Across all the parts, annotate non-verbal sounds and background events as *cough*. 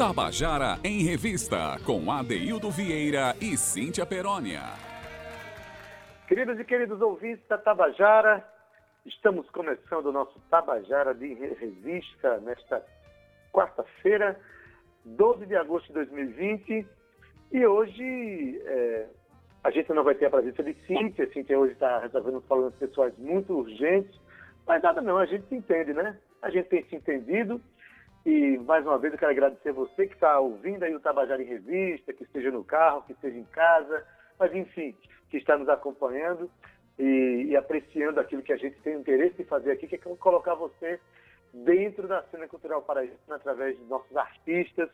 Tabajara em Revista, com Adeildo Vieira e Cíntia Perónia. Queridos e queridos ouvintes da Tabajara, estamos começando o nosso Tabajara de Revista nesta quarta-feira, 12 de agosto de 2020. E hoje é, a gente não vai ter a presença de Cíntia. Cíntia hoje está resolvendo uns problemas pessoais muito urgentes. Mas nada não, a gente se entende, né? A gente tem se entendido. E mais uma vez eu quero agradecer você que está ouvindo aí o Tabajara em Revista, que esteja no carro, que esteja em casa, mas enfim, que está nos acompanhando e, e apreciando aquilo que a gente tem interesse em fazer aqui, que é colocar você dentro da cena cultural paraíba através de nossos artistas.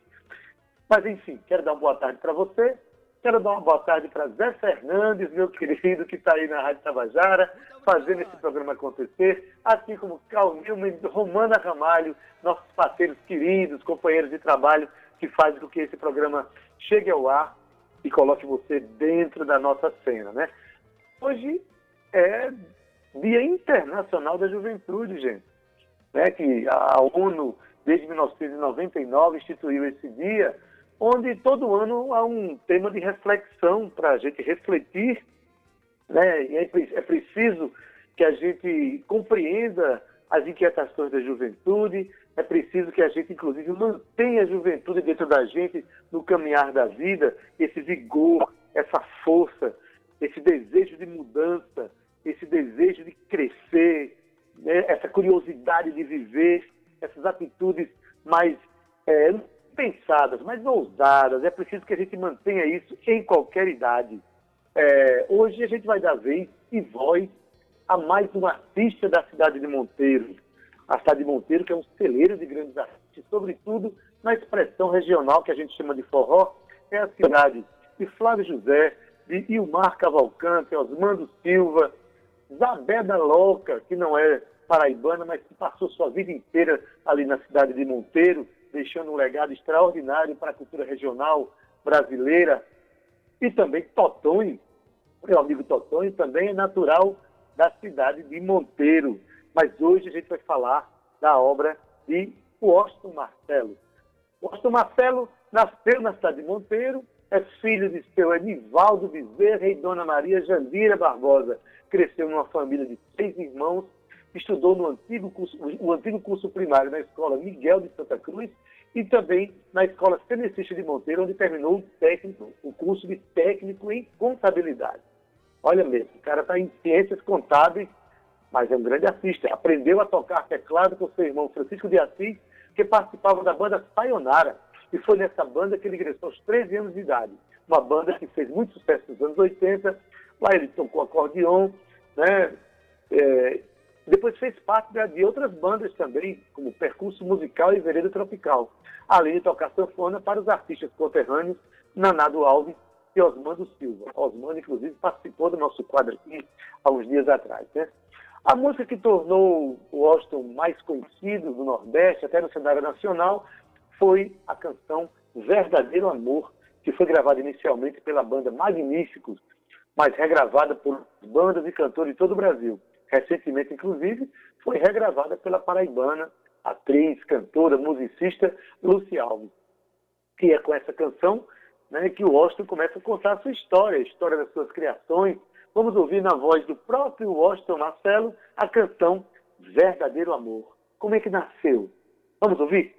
Mas enfim, quero dar uma boa tarde para você. Quero dar uma boa tarde para Zé Fernandes, meu querido, que está aí na Rádio Tabajara, fazendo esse programa acontecer, assim como Carl Newman, Romana Ramalho, nossos parceiros queridos, companheiros de trabalho, que fazem com que esse programa chegue ao ar e coloque você dentro da nossa cena, né? Hoje é Dia Internacional da Juventude, gente. Né? Que a ONU, desde 1999, instituiu esse dia onde todo ano há um tema de reflexão para a gente refletir, né? E é, é preciso que a gente compreenda as inquietações da juventude, é preciso que a gente, inclusive, mantenha a juventude dentro da gente no caminhar da vida, esse vigor, essa força, esse desejo de mudança, esse desejo de crescer, né? essa curiosidade de viver, essas atitudes mais é, pensadas, mais ousadas. É preciso que a gente mantenha isso em qualquer idade. É, hoje a gente vai dar vez e voz a mais um artista da cidade de Monteiro. A cidade de Monteiro, que é um celeiro de grandes artistas, sobretudo na expressão regional que a gente chama de forró, é a cidade de Flávio José, de Ilmar Cavalcante, Osmando Silva, Zabeda Louca, que não é paraibana, mas que passou sua vida inteira ali na cidade de Monteiro, deixando um legado extraordinário para a cultura regional brasileira. E também Totonho, meu amigo Totonho, também é natural da cidade de Monteiro. Mas hoje a gente vai falar da obra de Washington Marcelo. Washington Marcelo nasceu na cidade de Monteiro, é filho de seu Enivaldo Bezerra e Dona Maria Jandira Barbosa. Cresceu numa família de seis irmãos estudou no antigo curso, o antigo curso primário na Escola Miguel de Santa Cruz e também na Escola Cenecista de Monteiro, onde terminou o, técnico, o curso de técnico em contabilidade. Olha mesmo, o cara está em ciências contábeis, mas é um grande artista. Aprendeu a tocar teclado com seu irmão Francisco de Assis, que participava da banda Sayonara. E foi nessa banda que ele ingressou aos 13 anos de idade. Uma banda que fez muito sucesso nos anos 80. Lá ele tocou acordeon, né? É, depois fez parte de outras bandas também, como Percurso Musical e Vereda Tropical, além de tocar sanfona para os artistas conterrâneos Nanado Alves e Osmando Silva. Osmando, inclusive, participou do nosso quadro aqui há uns dias atrás. Né? A música que tornou o Austin mais conhecido do Nordeste, até no cenário nacional, foi a canção Verdadeiro Amor, que foi gravada inicialmente pela banda Magníficos, mas regravada por bandas e cantores de todo o Brasil recentemente, inclusive, foi regravada pela paraibana, atriz, cantora, musicista Luci Alves. Que é com essa canção né, que o Washington começa a contar a sua história, a história das suas criações. Vamos ouvir na voz do próprio Washington Marcelo a canção Verdadeiro Amor. Como é que nasceu? Vamos ouvir?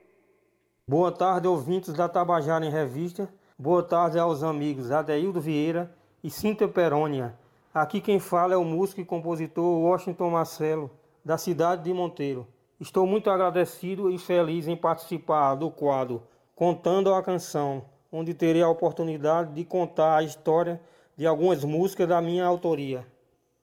Boa tarde, ouvintes da Tabajara em Revista. Boa tarde aos amigos Adeildo Vieira e Cíntia Perônia Aqui quem fala é o músico e compositor Washington Marcelo, da cidade de Monteiro. Estou muito agradecido e feliz em participar do quadro Contando a Canção, onde terei a oportunidade de contar a história de algumas músicas da minha autoria.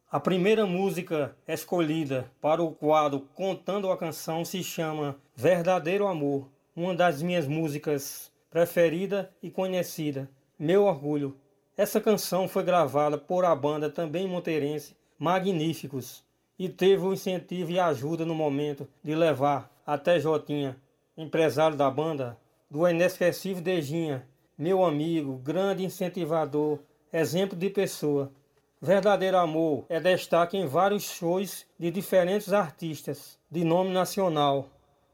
A primeira música escolhida para o quadro Contando a Canção se chama Verdadeiro Amor, uma das minhas músicas preferida e conhecida. Meu orgulho. Essa canção foi gravada por a banda também monteirense Magníficos e teve o incentivo e ajuda no momento de levar até Jotinha, empresário da banda, do inesquecível Dejinha, meu amigo, grande incentivador, exemplo de pessoa. Verdadeiro Amor é destaque em vários shows de diferentes artistas de nome nacional.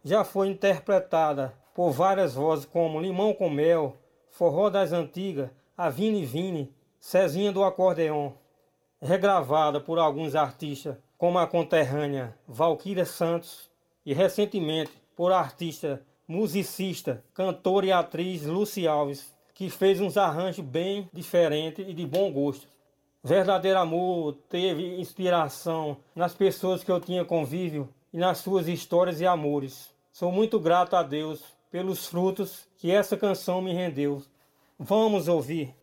Já foi interpretada por várias vozes como Limão com Mel, Forró das Antigas, A Vini Vini, Cezinha do Acordeon, regravada por alguns artistas como a conterrânea Valquíria Santos e recentemente por artista, musicista, cantora e atriz Luci Alves, que fez uns arranjos bem diferentes e de bom gosto. Verdadeiro amor teve inspiração nas pessoas que eu tinha convívio e nas suas histórias e amores. Sou muito grato a Deus pelos frutos que essa canção me rendeu. Vamos ouvir.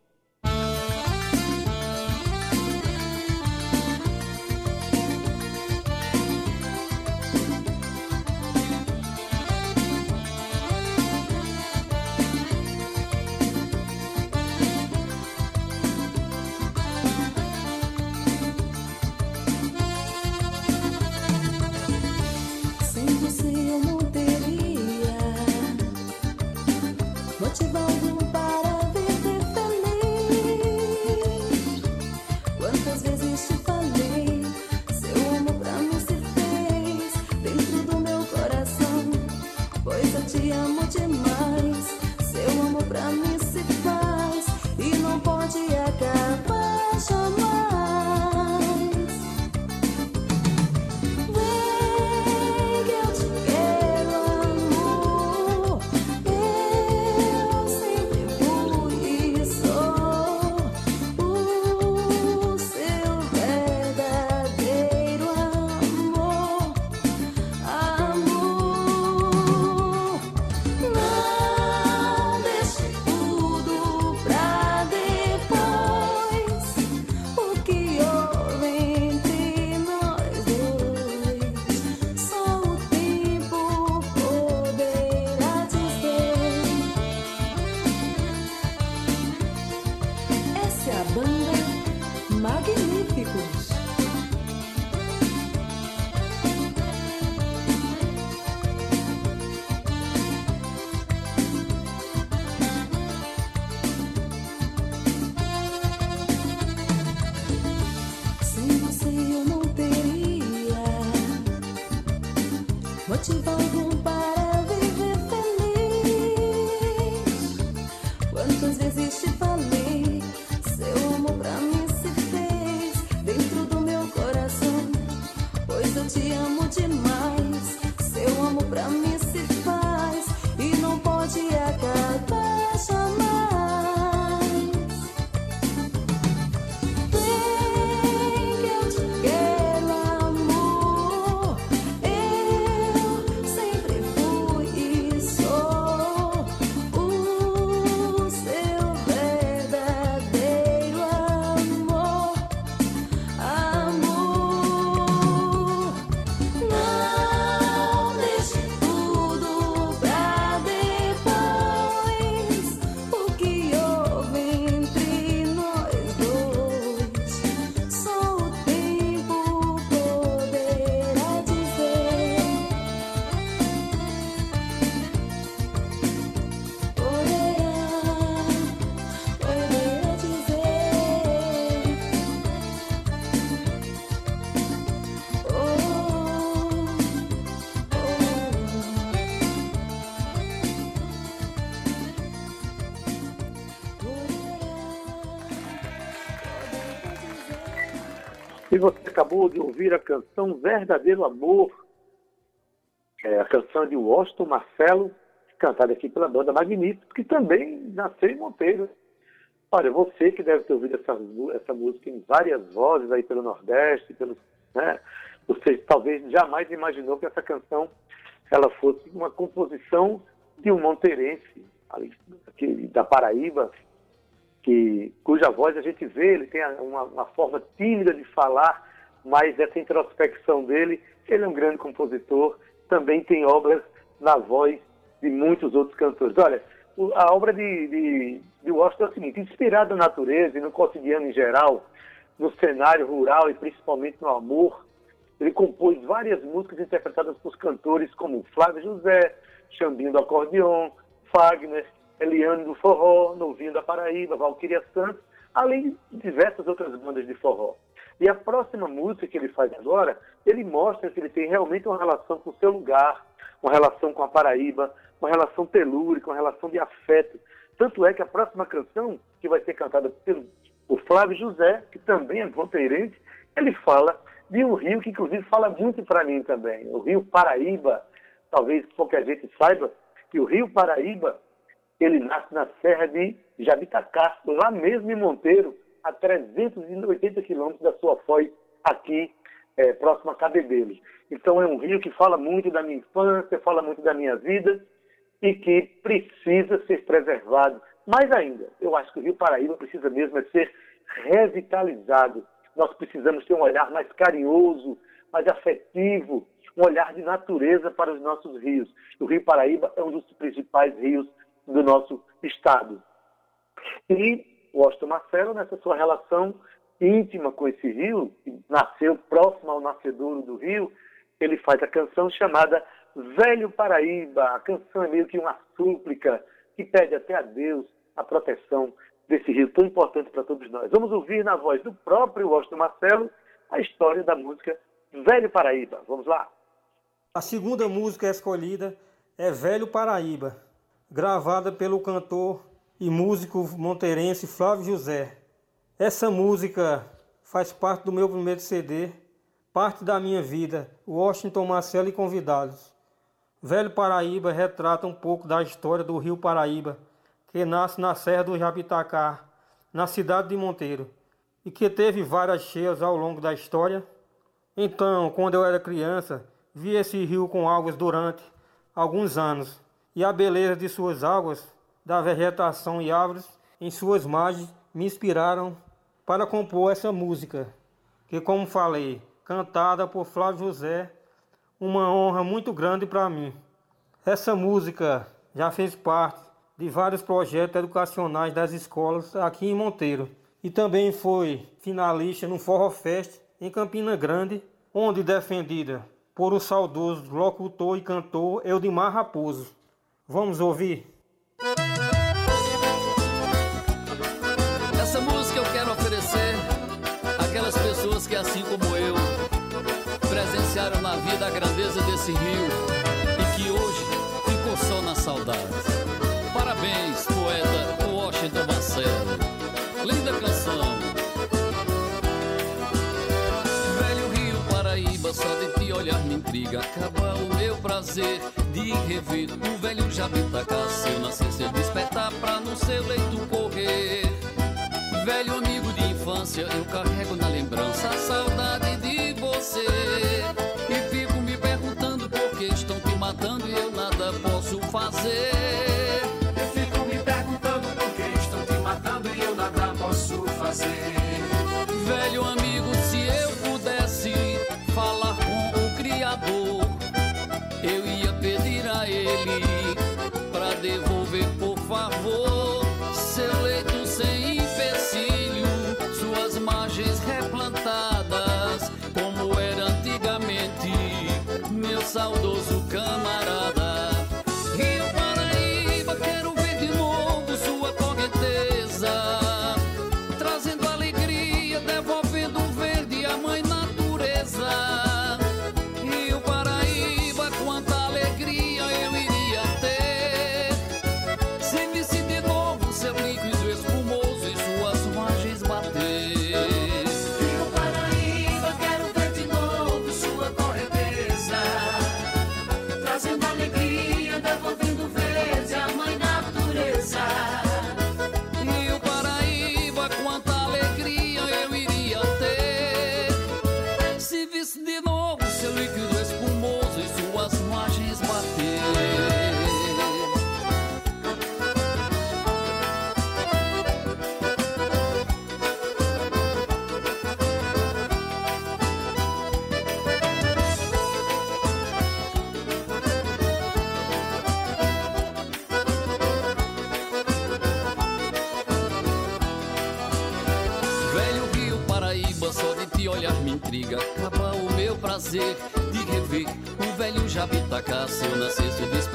Acabou de ouvir a canção Verdadeiro Amor, é a canção de Washington Marcelo, cantada aqui pela banda Magnífico, que também nasceu em Monteiro. Olha, você que deve ter ouvido essa, essa música em várias vozes aí pelo Nordeste, pelo, né? você talvez jamais imaginou que essa canção ela fosse uma composição de um monteirense, ali, da Paraíba, que, cuja voz a gente vê, ele tem uma, uma forma tímida de falar, mas essa introspecção dele, ele é um grande compositor, também tem obras na voz de muitos outros cantores. Olha, a obra de, de, de Washington é o seguinte, inspirada na natureza e no cotidiano em geral, no cenário rural e principalmente no amor, ele compôs várias músicas interpretadas por cantores como Flávio José, Xambinho do Acordeon, Fagner, Eliane do Forró, Novinho da Paraíba, Valquíria Santos, além de diversas outras bandas de forró. E a próxima música que ele faz agora, ele mostra que ele tem realmente uma relação com o seu lugar, uma relação com a Paraíba, uma relação telúrica, uma relação de afeto. Tanto é que a próxima canção, que vai ser cantada pelo o Flávio José, que também é ponteirente, ele fala de um rio que, inclusive, fala muito para mim também, o Rio Paraíba. Talvez pouca gente saiba que o Rio Paraíba ele nasce na Serra de Jabitacá, lá mesmo em Monteiro, a 380 quilômetros da sua foz, aqui é, próximo a Cabedelo. Então é um rio que fala muito da minha infância, fala muito da minha vida e que precisa ser preservado. Mais ainda, eu acho que o Rio Paraíba precisa mesmo é ser revitalizado. Nós precisamos ter um olhar mais carinhoso, mais afetivo, um olhar de natureza para os nossos rios. O Rio Paraíba é um dos principais rios do nosso estado. E o Austin Marcelo, nessa sua relação íntima com esse rio, que nasceu próximo ao nascedouro do rio, ele faz a canção chamada Velho Paraíba. A canção é meio que uma súplica que pede até a Deus a proteção desse rio tão importante para todos nós. Vamos ouvir na voz do próprio Austin Marcelo a história da música Velho Paraíba. Vamos lá. A segunda música escolhida é Velho Paraíba, gravada pelo cantor e músico monteirense Flávio José. Essa música faz parte do meu primeiro CD, parte da minha vida, Washington Marcelo e convidados. Velho Paraíba retrata um pouco da história do Rio Paraíba, que nasce na Serra do Jabitacá, na cidade de Monteiro, e que teve várias cheias ao longo da história. Então, quando eu era criança, vi esse rio com águas durante alguns anos, e a beleza de suas águas, da vegetação e árvores em suas margens me inspiraram para compor essa música, que, como falei, cantada por Flávio José, uma honra muito grande para mim. Essa música já fez parte de vários projetos educacionais das escolas aqui em Monteiro e também foi finalista no Forró Fest em Campina Grande, onde defendida por o saudoso locutor e cantor Eudimar Raposo. Vamos ouvir? Assim como eu, presenciaram na vida a grandeza desse rio e que hoje ficou só na saudade. Parabéns, poeta Washington Marcelo. Linda canção. Velho Rio Paraíba, só de te olhar me intriga. Acaba o meu prazer de rever o velho Jabitacá. Se eu nascesse a despertar pra no seu leito correr. Velho amigo de infância, eu carrego na lembrança a saudade de você. E fico me perguntando por que estão te matando e eu nada posso fazer. Velho meu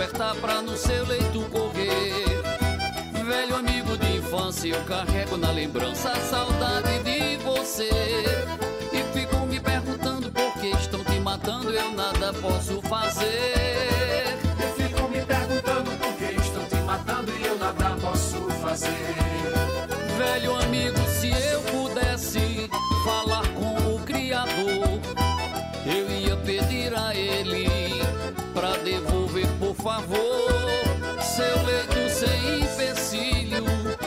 despertar pra no seu leito correr. Velho amigo de infância, eu carrego na lembrança a saudade de você. E fico me perguntando por que estão te matando, eu nada posso fazer. E fico me perguntando por que estão te matando e eu nada posso fazer. Velho amigo, se eu pudesse favor, seu leito sem empecilho,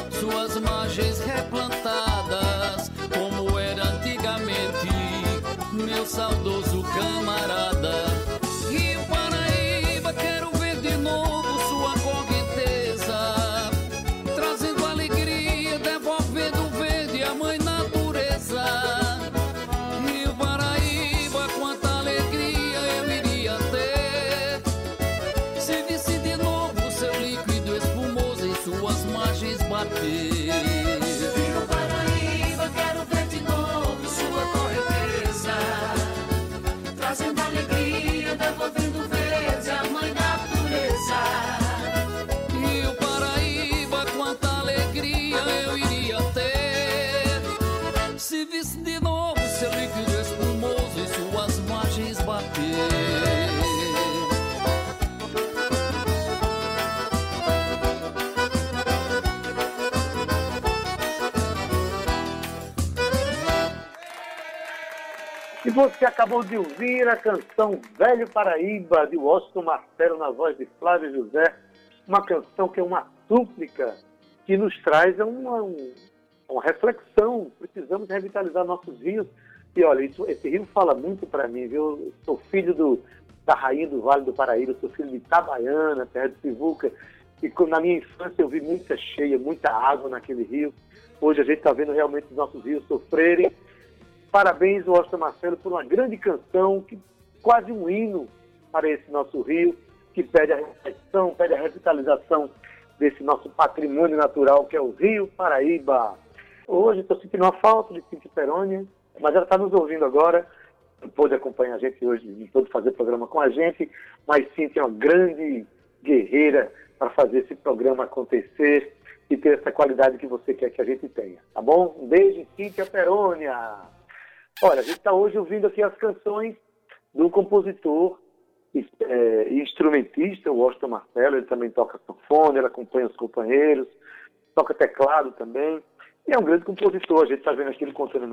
suas margens replantadas, como era antigamente, meu saudoso camarada. E você acabou de ouvir a canção Velho Paraíba, de Washington Marcelo, na voz de Flávio José. Uma canção que é uma súplica que nos traz uma, um- uma reflexão. Precisamos revitalizar nossos rios. E olha, isso- esse rio fala muito para mim, viu? Sou filho do, da rainha do Vale do Paraíba, sou filho de Itabaiana, terra de Sivuca. E na minha infância eu vi muita cheia, muita água naquele rio. Hoje a gente está vendo realmente os nossos rios sofrerem. Parabéns, Washington Marcelo, por uma grande canção, que quase um hino para esse nosso rio, que pede a reflexão, pede a revitalização desse nosso patrimônio natural, que é o Rio Paraíba. Hoje estou sentindo uma falta de Cintia Perônia, mas ela está nos ouvindo agora, não pôde acompanhar a gente hoje, não pôde fazer programa com a gente, mas Cintia é uma grande guerreira para fazer esse programa acontecer e ter essa qualidade que você quer que a gente tenha, tá bom? Um beijo, Cíntia Perônia! Olha, a gente está hoje ouvindo aqui as canções do compositor eh, e instrumentista, o Washington Marcelo, ele também toca sanfone, ele acompanha os companheiros, toca teclado também, e é um grande compositor, a gente está vendo aqui ele contando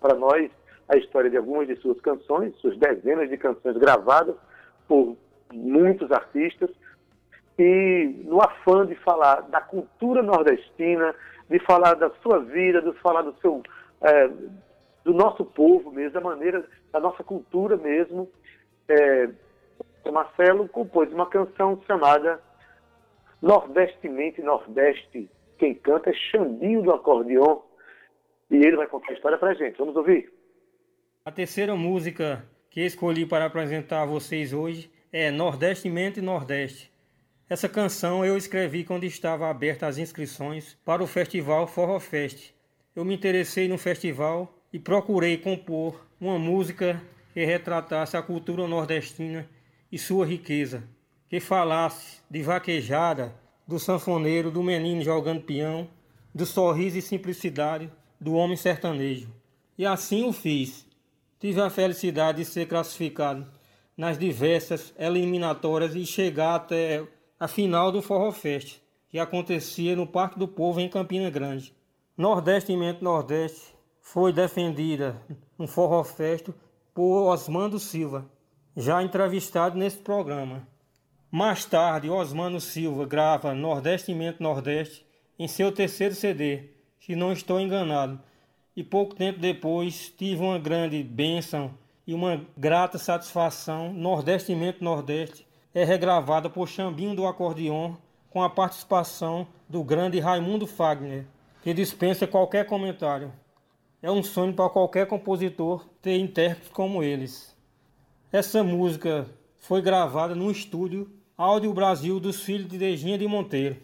para nós a história de algumas de suas canções, suas dezenas de canções gravadas por muitos artistas, e no afã de falar da cultura nordestina, de falar da sua vida, de falar do seu eh, do nosso povo mesmo, da maneira da nossa cultura mesmo, é, Marcelo compôs uma canção chamada Nordestemente Nordeste. Quem canta é Xambinho do Acordeon. E ele vai contar a história pra gente. Vamos ouvir? A terceira música que escolhi para apresentar a vocês hoje é Nordestemente Nordeste. Essa canção eu escrevi quando estava aberta as inscrições para o festival Forró Fest. Eu me interessei no festival e procurei compor uma música que retratasse a cultura nordestina e sua riqueza, que falasse de vaquejada, do sanfoneiro, do menino jogando peão, do sorriso e simplicidade do homem sertanejo. E assim o fiz. Tive a felicidade de ser classificado nas diversas eliminatórias e chegar até a final do Forró Fest, que acontecia no Parque do Povo em Campina Grande. Nordestemente Nordeste foi defendida no Forró Fest por Osmando Silva, já entrevistado nesse programa. Mais tarde, Osmando Silva grava Nordestemente Nordeste em seu terceiro CD, se não estou enganado. E pouco tempo depois tive uma grande bênção e uma grata satisfação. Nordestemente Nordeste é regravada por Xambinho do Acordeon com a participação do grande Raimundo Fagner, que dispensa qualquer comentário. É um sonho para qualquer compositor ter intérpretes como eles. Essa música foi gravada no estúdio Áudio Brasil dos Filhos de Dejinha de Monteiro.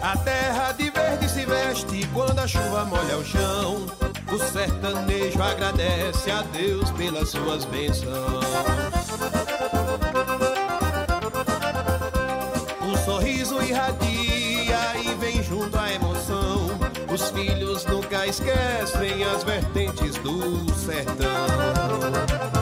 A terra de verde se veste quando a chuva molha o chão. O sertanejo agradece a Deus pelas suas bênçãos. Esquecem as vertentes do sertão.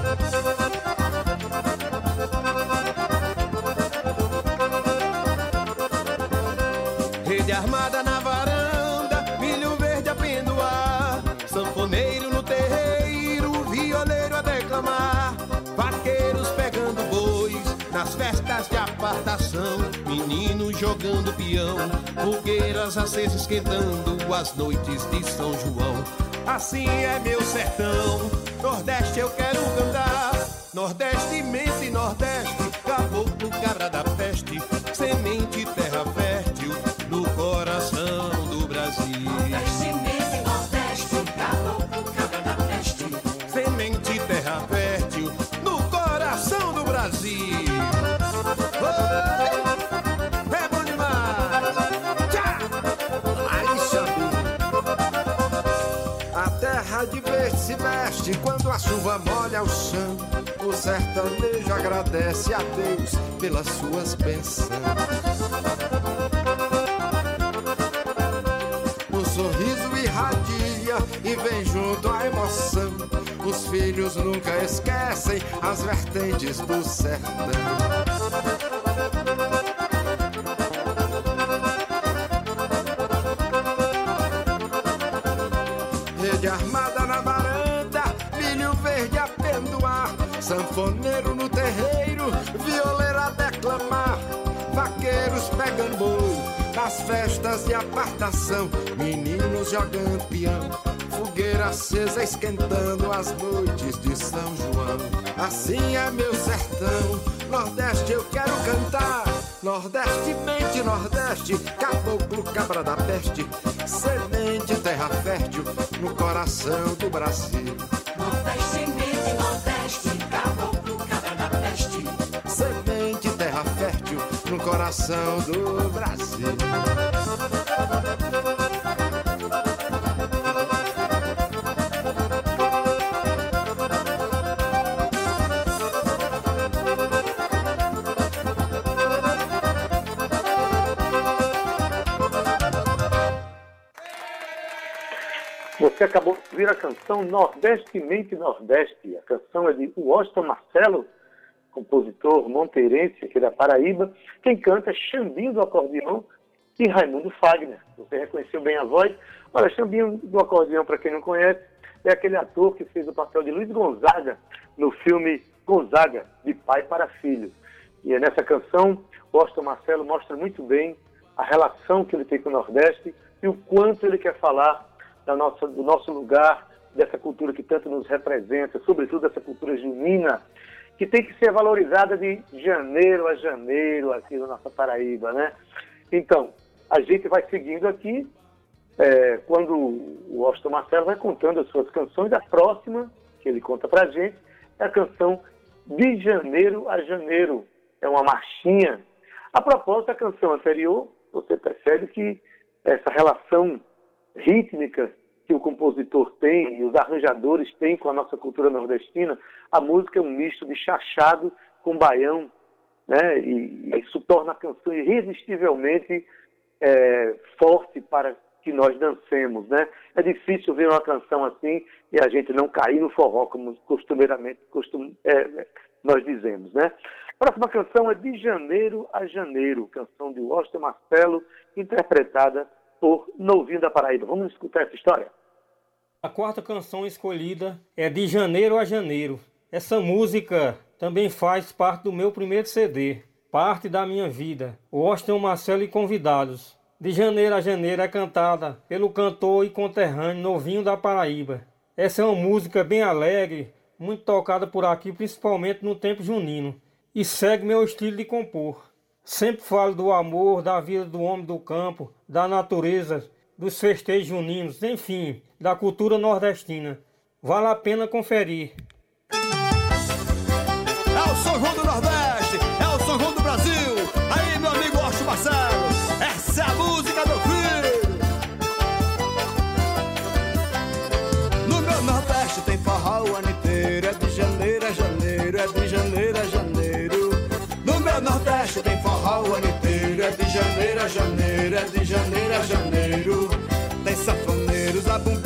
Jogando peão, fogueiras acesas esquentando as noites de São João. Assim é meu sertão, Nordeste eu quero cantar, Nordeste, mente Nordeste, caboclo, cabra da peste, semente, chuva molha o chão. O sertanejo agradece a Deus pelas suas bênçãos. O sorriso irradia e vem junto a emoção. Os filhos nunca esquecem as vertentes do sertão. Rede armada sanfoneiro no terreiro, violeiro a declamar, vaqueiros pegando boi, nas festas de apartação, meninos jogando peão, fogueira acesa esquentando as noites de São João. Assim é meu sertão, Nordeste eu quero cantar. Nordeste, mente, Nordeste, caboclo, cabra da peste, semente, terra fértil, no coração do Brasil. Nordeste, coração do Brasil. Você acabou de ouvir a canção Nordeste Mente Nordeste. A canção é de Washington Marcelo, compositor monteirense aqui da Paraíba. Quem canta é Xambinho do acordeão e Raimundo Fagner. Você reconheceu bem a voz. Olha, Xambinho do acordeão, para quem não conhece, é aquele ator que fez o papel de Luiz Gonzaga no filme Gonzaga, de pai para filho. E é nessa canção, Washington Marcelo mostra muito bem a relação que ele tem com o Nordeste e o quanto ele quer falar da nossa, do nosso lugar, dessa cultura que tanto nos representa, sobretudo essa cultura junina, que tem que ser valorizada de janeiro a janeiro aqui na nossa Paraíba, né? Então, a gente vai seguindo aqui, é, quando o Austin Marcelo vai contando as suas canções, a próxima que ele conta pra gente é a canção De Janeiro a Janeiro. É uma marchinha. A propósito da canção anterior, você percebe que essa relação rítmica que o compositor tem e os arranjadores têm com a nossa cultura nordestina, a música é um misto de chachado com baião, né? E, isso torna a canção irresistivelmente é, forte para que nós dancemos, né? É difícil ver uma canção assim e a gente não cair no forró, como costumeiramente costum, é, nós dizemos, né? A próxima canção é De Janeiro a Janeiro, canção de Washington Marcelo, interpretada por Novinho da Paraíba. Vamos escutar essa história? A quarta canção escolhida é De Janeiro a Janeiro. Essa música também faz parte do meu primeiro CD, parte da minha vida. Washington Marcelo e convidados. De Janeiro a Janeiro é cantada pelo cantor e conterrâneo Novinho da Paraíba. Essa é uma música bem alegre, muito tocada por aqui, principalmente no tempo junino, e segue meu estilo de compor. Sempre falo do amor, da vida do homem do campo, da natureza, dos festejos juninos, enfim, da cultura nordestina. Vale a pena conferir. É o São do Nordeste, é o São do Brasil. Aí, meu amigo Ocho Marcelo, essa é a música do filho. No meu Nordeste tem forró o ano inteiro, é de janeiro a janeiro, é de janeiro a janeiro. Nordeste tem forró o ano inteiro, é de janeiro a janeiro, é de janeiro a janeiro. Tem sanfoneiros, zabumbeiro e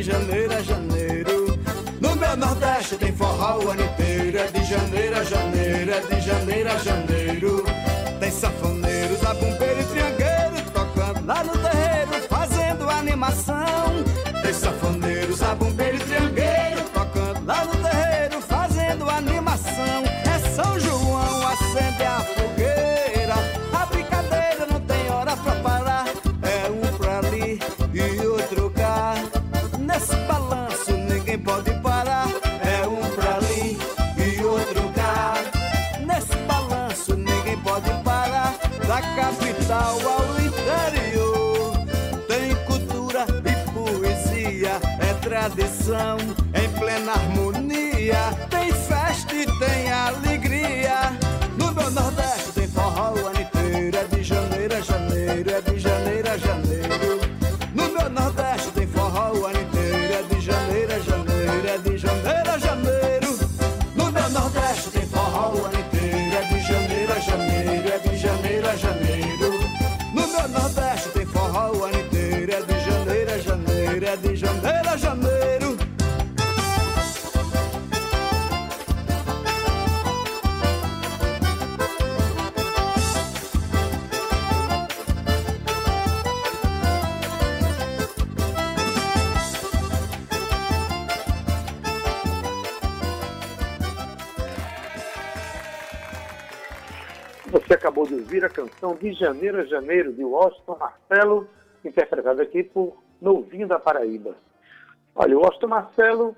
de janeiro a janeiro. No meu Nordeste tem forró o ano inteiro. É de janeiro a janeiro, é de janeiro a janeiro. Tem sanfoneiros, abumbeiro e triangueiro tocando lá no terreiro, fazendo animação. Tem sanfoneiros, tradição em plena harmonia. Tem festa e tem alegria. No meu Nordeste acabou de ouvir a canção De Janeiro a Janeiro, de Washington Marcelo, interpretada aqui por Novinho da Paraíba. Olha, o Washington Marcelo,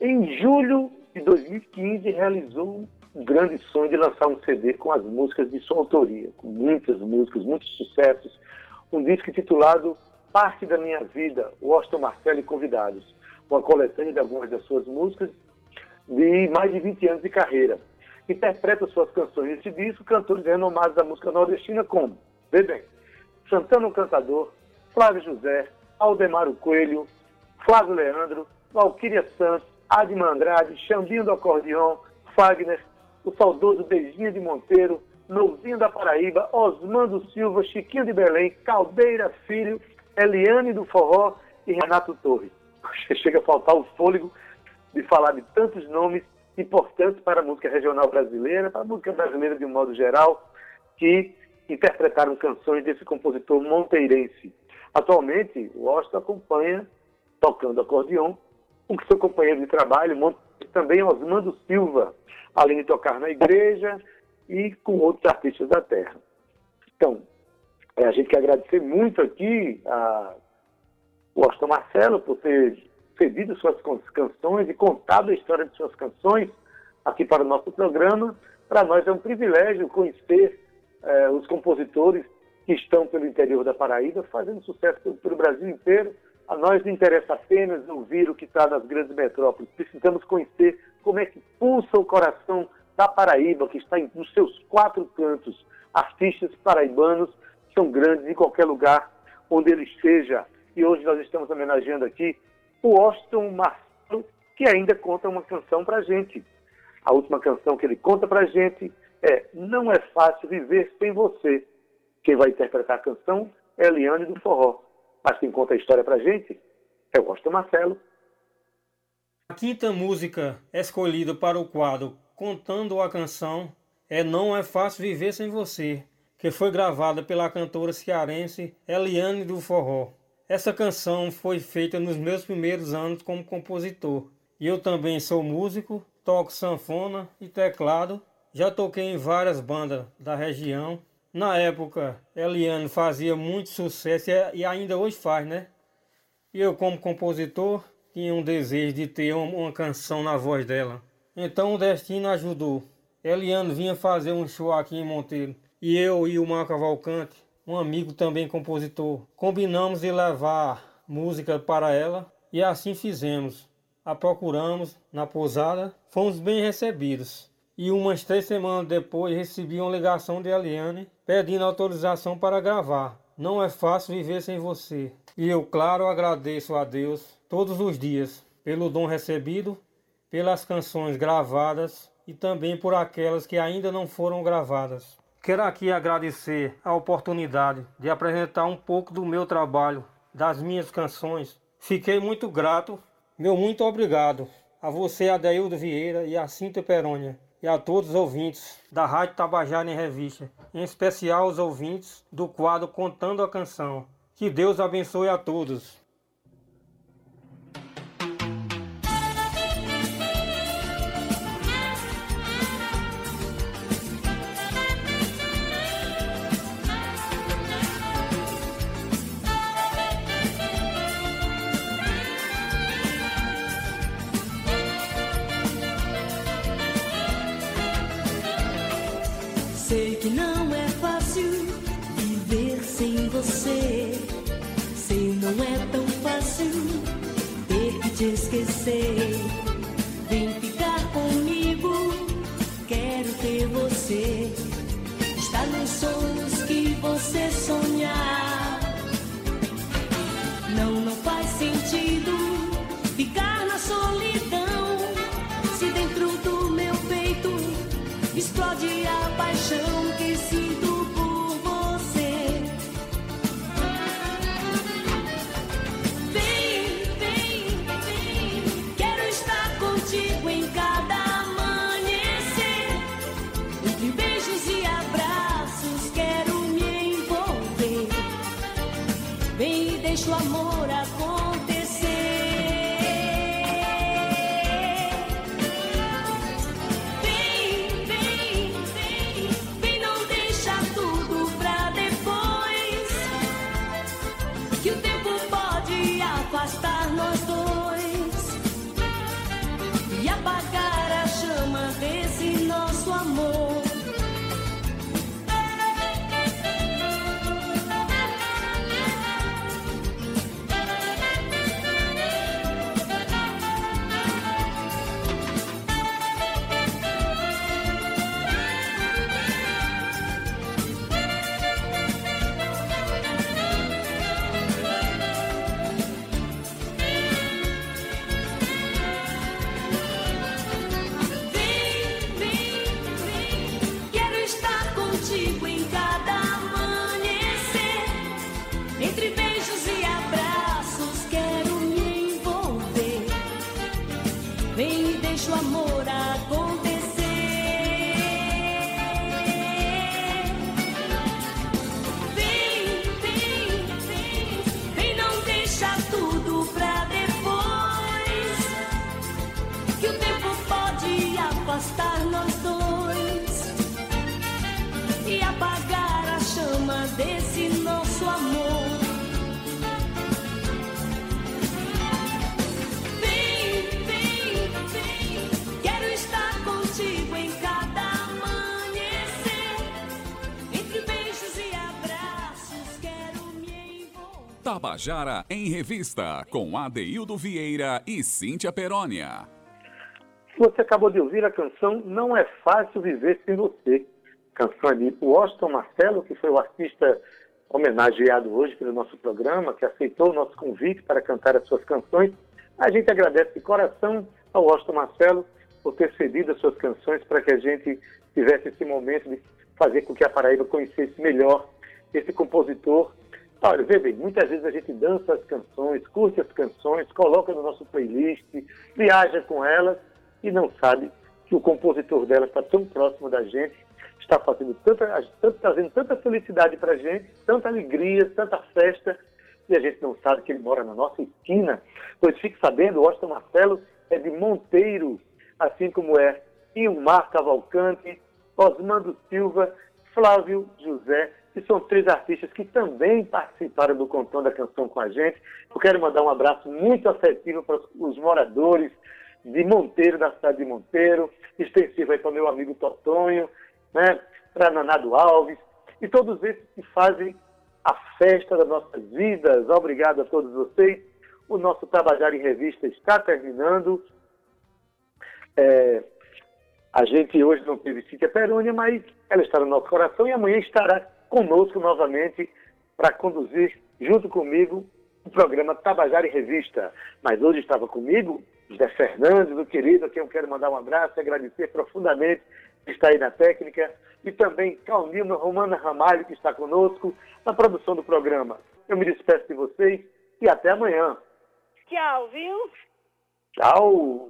em julho de 2015, realizou um grande sonho de lançar um CD com as músicas de sua autoria, com muitas músicas, muitos sucessos. Um disco intitulado Parte da Minha Vida, Washington Marcelo e Convidados. Uma coletânea de algumas das suas músicas de mais de 20 anos de carreira interpreta suas canções nesse disco cantores renomados da música nordestina como, vê bem, Santana o Cantador, Flávio José, Aldemaro Coelho, Flávio Leandro, Valquíria Santos, Adma Andrade, Xambinho do Acordeon, Fagner, o saudoso Beijinho de Monteiro, Novinho da Paraíba, Osmando Silva, Chiquinho de Belém, Caldeira Filho, Eliane do Forró e Renato Torres. *laughs* Chega a faltar o fôlego de falar de tantos nomes importantes para a música regional brasileira, para a música brasileira de um modo geral, que interpretaram canções desse compositor monteirense. Atualmente, o Washington acompanha, tocando acordeon, com seu companheiro de trabalho, também Osmando Silva, além de tocar na igreja e com outros artistas da terra. Então, a gente quer agradecer muito aqui a Washington Marcelo por ter cedido suas canções e contado a história de suas canções aqui para o nosso programa. Para nós é um privilégio conhecer eh, os compositores que estão pelo interior da Paraíba, fazendo sucesso pelo, Brasil inteiro. A nós não interessa apenas ouvir o que está nas grandes metrópoles, precisamos conhecer como é que pulsa o coração da Paraíba, que está nos seus quatro cantos. Artistas paraibanos são grandes em qualquer lugar onde ele esteja. E hoje nós estamos homenageando aqui o Austin Marcelo, que ainda conta uma canção para gente. A última canção que ele conta para gente é Não é Fácil Viver Sem Você. Quem vai interpretar a canção é Eliane do Forró. Mas quem conta a história para gente é o Austin Marcelo. A quinta música escolhida para o quadro Contando a Canção é Não é Fácil Viver Sem Você, que foi gravada pela cantora cearense Eliane do Forró. Essa canção foi feita nos meus primeiros anos como compositor. Eu também sou músico, toco sanfona e teclado. Já toquei em várias bandas da região. Na época, Eliane fazia muito sucesso e ainda hoje faz, né? E eu, como compositor, tinha um desejo de ter uma, uma canção na voz dela. Então o destino ajudou. Eliane vinha fazer um show aqui em Monteiro. E eu e o Marco Cavalcante um amigo também compositor. Combinamos de levar música para ela e assim fizemos. A procuramos na pousada, fomos bem recebidos. E umas três semanas depois recebi uma ligação de Eliane pedindo autorização para gravar. Não é fácil viver sem você. E eu, claro, agradeço a Deus todos os dias pelo dom recebido, pelas canções gravadas e também por aquelas que ainda não foram gravadas. Quero aqui agradecer a oportunidade de apresentar um pouco do meu trabalho, das minhas canções. Fiquei muito grato. Meu muito obrigado a você, Adeildo Vieira e a Cinta Perônia e a todos os ouvintes da Rádio Tabajara em Revista, em especial os ouvintes do quadro Contando a Canção. Que Deus abençoe a todos. Afastar nós dois e apagar a chama desse nosso amor. Vem, vem, vem, quero estar contigo em cada amanhecer. Entre beijos e abraços, quero me envolver. Tabajara em Revista, com Adeildo Vieira e Cíntia Perónia. Você acabou de ouvir a canção Não é Fácil Viver Sem Você. Canção de Washington Marcelo, que foi o artista homenageado hoje pelo nosso programa, que aceitou o nosso convite para cantar as suas canções. A gente agradece de coração ao Washington Marcelo por ter cedido as suas canções para que a gente tivesse esse momento de fazer com que a Paraíba conhecesse melhor esse compositor. Olha, vê bem, muitas vezes a gente dança as canções, curte as canções, coloca no nosso playlist, viaja com elas e não sabe que o compositor dela está tão próximo da gente, está fazendo tanta, tanto, trazendo tanta felicidade para a gente, tanta alegria, tanta festa, e a gente não sabe que ele mora na nossa esquina. Pois fique sabendo, o Austin Marcelo é de Monteiro, assim como é Ilmar Cavalcante, Osmando Silva, Flávio José, que são três artistas que também participaram do Contão da Canção com a gente. Eu quero mandar um abraço muito afetivo para os moradores de Monteiro, da cidade de Monteiro, extensivo aí para o meu amigo Totonho, né, para Nanado Alves, e todos esses que fazem a festa das nossas vidas. Obrigado a todos vocês. O nosso Trabalhar em Revista está terminando. É, a gente hoje não teve Cíntia Perônia, mas ela está no nosso coração e amanhã estará conosco novamente para conduzir, junto comigo, o programa Tabajara em Revista. Mas hoje estava comigo José Fernandes, meu querido, a quem eu quero mandar um abraço e agradecer profundamente que está aí na técnica, e também Calnilma Romana Ramalho, que está conosco na produção do programa. Eu me despeço de vocês e até amanhã. Tchau, viu? Tchau!